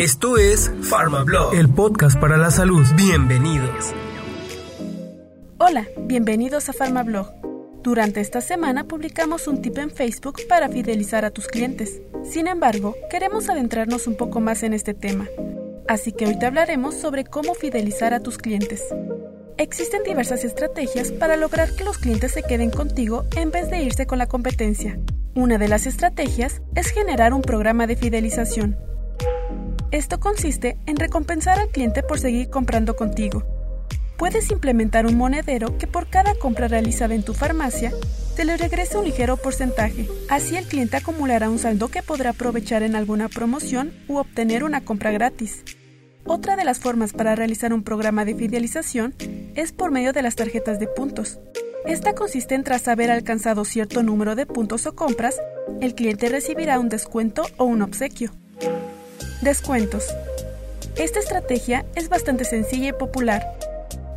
Esto es PharmaBlog, el podcast para la salud. Bienvenidos. Hola, bienvenidos a PharmaBlog. Durante esta semana publicamos un tip en Facebook para fidelizar a tus clientes. Sin embargo, queremos adentrarnos un poco más en este tema. Así que hoy te hablaremos sobre cómo fidelizar a tus clientes. Existen diversas estrategias para lograr que los clientes se queden contigo en vez de irse con la competencia. Una de las estrategias es generar un programa de fidelización. Esto consiste en recompensar al cliente por seguir comprando contigo. Puedes implementar un monedero que por cada compra realizada en tu farmacia te le regrese un ligero porcentaje. Así el cliente acumulará un saldo que podrá aprovechar en alguna promoción u obtener una compra gratis. Otra de las formas para realizar un programa de fidelización es por medio de las tarjetas de puntos. Esta consiste en tras haber alcanzado cierto número de puntos o compras, el cliente recibirá un descuento o un obsequio. Descuentos. Esta estrategia es bastante sencilla y popular.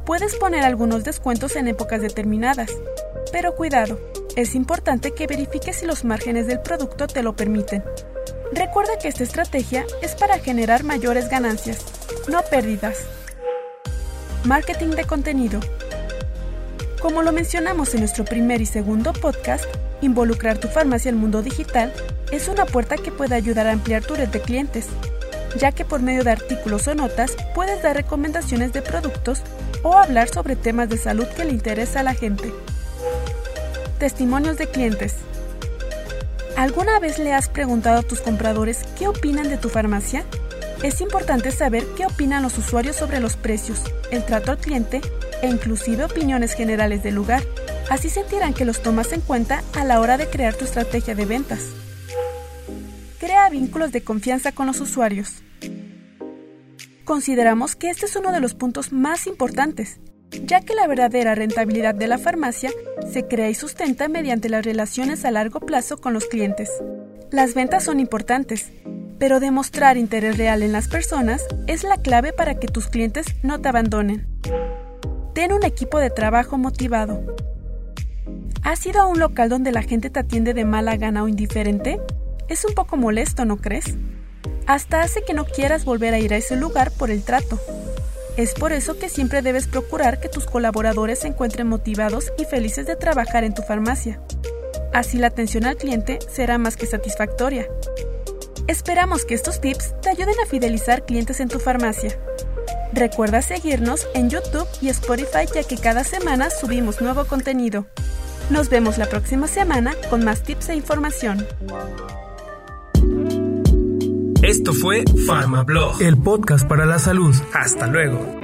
Puedes poner algunos descuentos en épocas determinadas, pero cuidado, es importante que verifiques si los márgenes del producto te lo permiten. Recuerda que esta estrategia es para generar mayores ganancias, no pérdidas. Marketing de contenido. Como lo mencionamos en nuestro primer y segundo podcast, involucrar tu farmacia al mundo digital es una puerta que puede ayudar a ampliar tu red de clientes, ya que por medio de artículos o notas puedes dar recomendaciones de productos o hablar sobre temas de salud que le interesa a la gente. Testimonios de clientes. ¿Alguna vez le has preguntado a tus compradores qué opinan de tu farmacia? Es importante saber qué opinan los usuarios sobre los precios, el trato al cliente e inclusive opiniones generales del lugar. Así sentirán que los tomas en cuenta a la hora de crear tu estrategia de ventas. Crea vínculos de confianza con los usuarios. Consideramos que este es uno de los puntos más importantes, ya que la verdadera rentabilidad de la farmacia se crea y sustenta mediante las relaciones a largo plazo con los clientes. Las ventas son importantes, pero demostrar interés real en las personas es la clave para que tus clientes no te abandonen. Ten un equipo de trabajo motivado. ¿Has ido a un local donde la gente te atiende de mala gana o indiferente? Es un poco molesto, ¿no crees? Hasta hace que no quieras volver a ir a ese lugar por el trato. Es por eso que siempre debes procurar que tus colaboradores se encuentren motivados y felices de trabajar en tu farmacia. Así la atención al cliente será más que satisfactoria. Esperamos que estos tips te ayuden a fidelizar clientes en tu farmacia. Recuerda seguirnos en YouTube y Spotify ya que cada semana subimos nuevo contenido. Nos vemos la próxima semana con más tips e información. Esto fue PharmaBlog, el podcast para la salud. Hasta luego.